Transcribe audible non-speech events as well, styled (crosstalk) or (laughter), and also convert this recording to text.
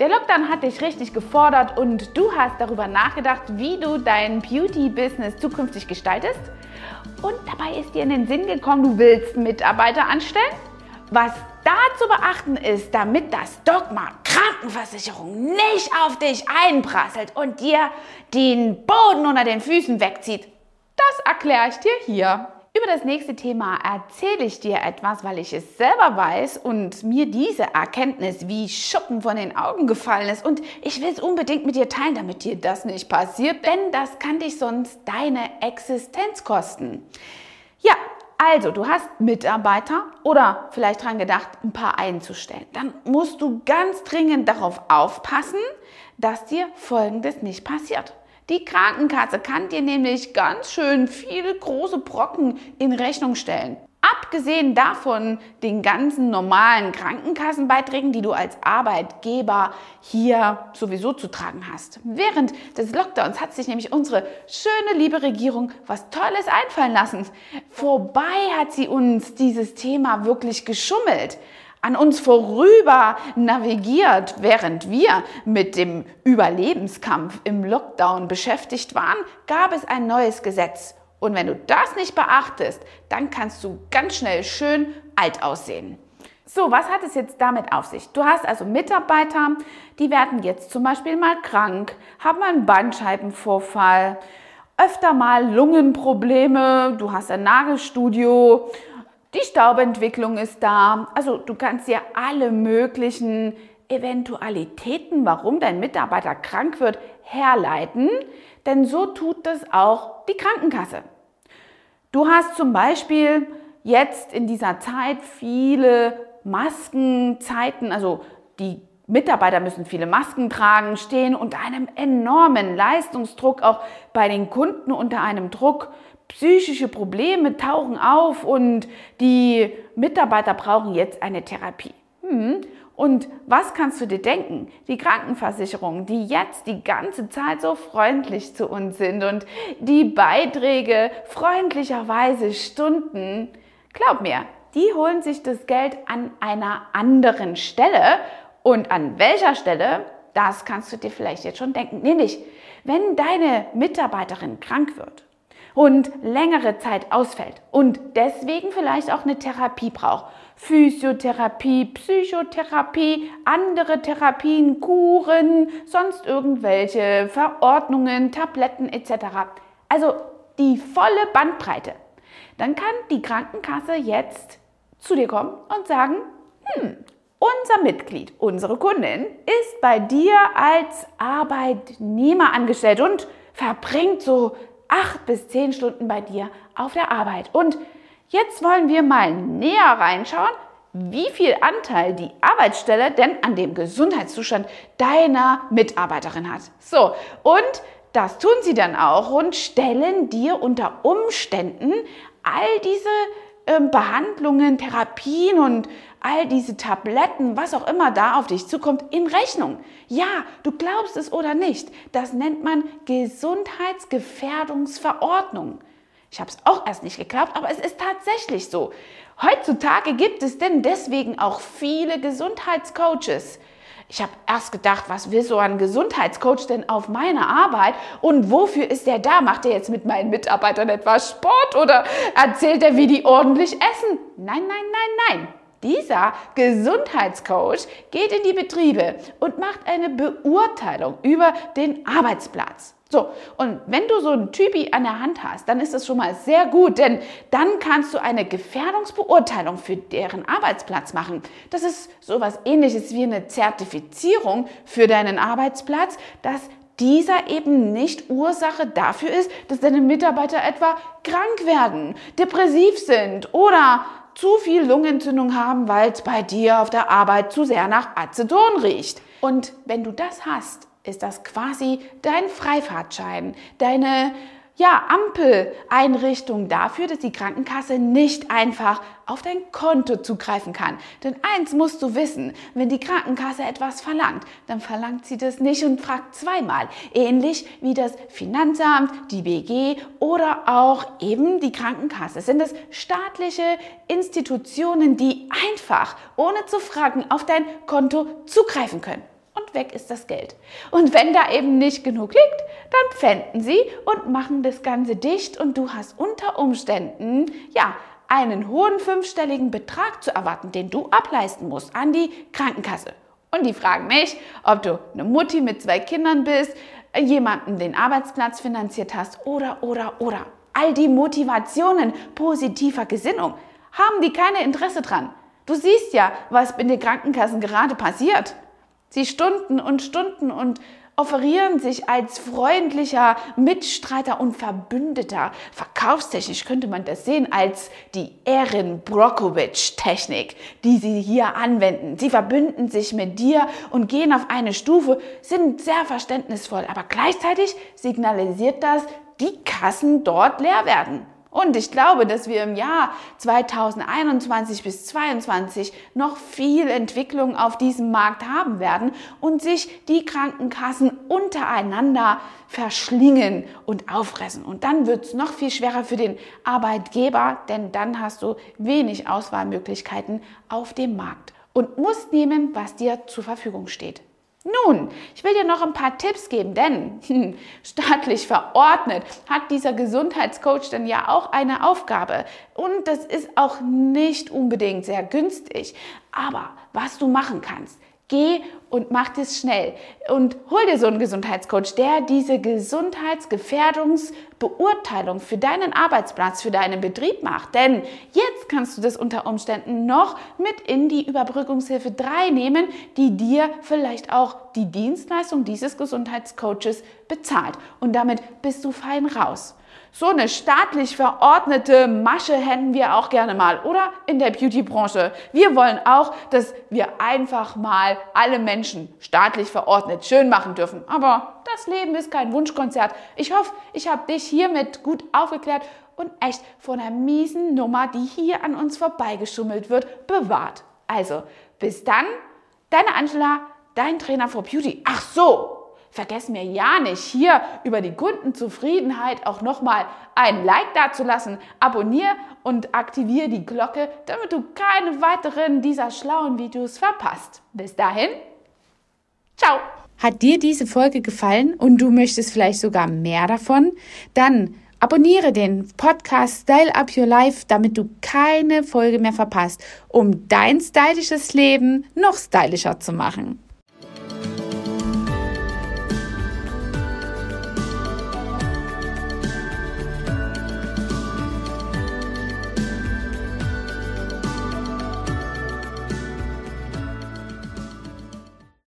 Der Lockdown hat dich richtig gefordert und du hast darüber nachgedacht, wie du dein Beauty-Business zukünftig gestaltest. Und dabei ist dir in den Sinn gekommen, du willst Mitarbeiter anstellen. Was da zu beachten ist, damit das Dogma Krankenversicherung nicht auf dich einprasselt und dir den Boden unter den Füßen wegzieht, das erkläre ich dir hier. Über das nächste Thema erzähle ich dir etwas, weil ich es selber weiß und mir diese Erkenntnis wie Schuppen von den Augen gefallen ist. Und ich will es unbedingt mit dir teilen, damit dir das nicht passiert, denn das kann dich sonst deine Existenz kosten. Ja, also, du hast Mitarbeiter oder vielleicht daran gedacht, ein paar einzustellen. Dann musst du ganz dringend darauf aufpassen, dass dir Folgendes nicht passiert. Die Krankenkasse kann dir nämlich ganz schön viele große Brocken in Rechnung stellen. Abgesehen davon den ganzen normalen Krankenkassenbeiträgen, die du als Arbeitgeber hier sowieso zu tragen hast. Während des Lockdowns hat sich nämlich unsere schöne liebe Regierung was Tolles einfallen lassen. Vorbei hat sie uns dieses Thema wirklich geschummelt an uns vorüber navigiert, während wir mit dem Überlebenskampf im Lockdown beschäftigt waren, gab es ein neues Gesetz. Und wenn du das nicht beachtest, dann kannst du ganz schnell schön alt aussehen. So, was hat es jetzt damit auf sich? Du hast also Mitarbeiter, die werden jetzt zum Beispiel mal krank, haben einen Bandscheibenvorfall, öfter mal Lungenprobleme, du hast ein Nagelstudio die Staubentwicklung ist da. Also du kannst dir alle möglichen Eventualitäten, warum dein Mitarbeiter krank wird, herleiten, denn so tut das auch die Krankenkasse. Du hast zum Beispiel jetzt in dieser Zeit viele Maskenzeiten, also die Mitarbeiter müssen viele Masken tragen, stehen unter einem enormen Leistungsdruck, auch bei den Kunden unter einem Druck psychische Probleme tauchen auf und die Mitarbeiter brauchen jetzt eine Therapie. Hm. Und was kannst du dir denken? Die Krankenversicherungen, die jetzt die ganze Zeit so freundlich zu uns sind und die Beiträge freundlicherweise stunden, glaub mir, die holen sich das Geld an einer anderen Stelle. Und an welcher Stelle, das kannst du dir vielleicht jetzt schon denken. Nämlich, wenn deine Mitarbeiterin krank wird und längere Zeit ausfällt und deswegen vielleicht auch eine Therapie braucht. Physiotherapie, Psychotherapie, andere Therapien, Kuren, sonst irgendwelche Verordnungen, Tabletten etc. Also die volle Bandbreite. Dann kann die Krankenkasse jetzt zu dir kommen und sagen, hm, unser Mitglied, unsere Kundin ist bei dir als Arbeitnehmer angestellt und verbringt so acht bis zehn Stunden bei dir auf der Arbeit. Und jetzt wollen wir mal näher reinschauen, wie viel Anteil die Arbeitsstelle denn an dem Gesundheitszustand deiner Mitarbeiterin hat. So, und das tun sie dann auch und stellen dir unter Umständen all diese Behandlungen, Therapien und all diese Tabletten, was auch immer da auf dich zukommt, in Rechnung. Ja, du glaubst es oder nicht, das nennt man Gesundheitsgefährdungsverordnung. Ich habe es auch erst nicht geglaubt, aber es ist tatsächlich so. Heutzutage gibt es denn deswegen auch viele Gesundheitscoaches. Ich habe erst gedacht, was will so ein Gesundheitscoach denn auf meiner Arbeit und wofür ist der da? Macht er jetzt mit meinen Mitarbeitern etwas Sport oder erzählt er, wie die ordentlich essen? Nein, nein, nein, nein. Dieser Gesundheitscoach geht in die Betriebe und macht eine Beurteilung über den Arbeitsplatz. So, und wenn du so einen Typi an der Hand hast, dann ist das schon mal sehr gut, denn dann kannst du eine Gefährdungsbeurteilung für deren Arbeitsplatz machen. Das ist sowas ähnliches wie eine Zertifizierung für deinen Arbeitsplatz, dass dieser eben nicht Ursache dafür ist, dass deine Mitarbeiter etwa krank werden, depressiv sind oder zu viel Lungenentzündung haben, weil es bei dir auf der Arbeit zu sehr nach Aceton riecht. Und wenn du das hast, ist das quasi dein Freifahrtschein, deine ja, Ampeleinrichtung dafür, dass die Krankenkasse nicht einfach auf dein Konto zugreifen kann. Denn eins musst du wissen, wenn die Krankenkasse etwas verlangt, dann verlangt sie das nicht und fragt zweimal. Ähnlich wie das Finanzamt, die BG oder auch eben die Krankenkasse. Sind es staatliche Institutionen, die einfach, ohne zu fragen, auf dein Konto zugreifen können. Weg ist das Geld. Und wenn da eben nicht genug liegt, dann pfänden sie und machen das Ganze dicht und du hast unter Umständen, ja, einen hohen fünfstelligen Betrag zu erwarten, den du ableisten musst an die Krankenkasse. Und die fragen mich, ob du eine Mutti mit zwei Kindern bist, jemanden den Arbeitsplatz finanziert hast oder, oder, oder. All die Motivationen positiver Gesinnung haben die keine Interesse dran. Du siehst ja, was in den Krankenkassen gerade passiert. Sie stunden und stunden und offerieren sich als freundlicher Mitstreiter und Verbündeter. Verkaufstechnisch könnte man das sehen als die Erin Brockovich-Technik, die sie hier anwenden. Sie verbünden sich mit dir und gehen auf eine Stufe, sind sehr verständnisvoll, aber gleichzeitig signalisiert das, die Kassen dort leer werden. Und ich glaube, dass wir im Jahr 2021 bis 2022 noch viel Entwicklung auf diesem Markt haben werden und sich die Krankenkassen untereinander verschlingen und auffressen. Und dann wird es noch viel schwerer für den Arbeitgeber, denn dann hast du wenig Auswahlmöglichkeiten auf dem Markt und musst nehmen, was dir zur Verfügung steht. Nun, ich will dir noch ein paar Tipps geben, denn (laughs) staatlich verordnet hat dieser Gesundheitscoach dann ja auch eine Aufgabe. Und das ist auch nicht unbedingt sehr günstig. Aber was du machen kannst, Geh und mach das schnell und hol dir so einen Gesundheitscoach, der diese Gesundheitsgefährdungsbeurteilung für deinen Arbeitsplatz, für deinen Betrieb macht. Denn jetzt kannst du das unter Umständen noch mit in die Überbrückungshilfe 3 nehmen, die dir vielleicht auch die Dienstleistung dieses Gesundheitscoaches bezahlt. Und damit bist du fein raus. So eine staatlich verordnete Masche hätten wir auch gerne mal, oder? In der Beauty-Branche. Wir wollen auch, dass wir einfach mal alle Menschen staatlich verordnet schön machen dürfen. Aber das Leben ist kein Wunschkonzert. Ich hoffe, ich habe dich hiermit gut aufgeklärt und echt von einer miesen Nummer, die hier an uns vorbeigeschummelt wird, bewahrt. Also, bis dann, deine Angela, dein Trainer for Beauty. Ach so, Vergiss mir ja nicht, hier über die Kundenzufriedenheit auch nochmal ein Like dazulassen. Abonnier und aktiviere die Glocke, damit du keine weiteren dieser schlauen Videos verpasst. Bis dahin, ciao! Hat dir diese Folge gefallen und du möchtest vielleicht sogar mehr davon? Dann abonniere den Podcast Style Up Your Life, damit du keine Folge mehr verpasst, um dein stylisches Leben noch stylischer zu machen.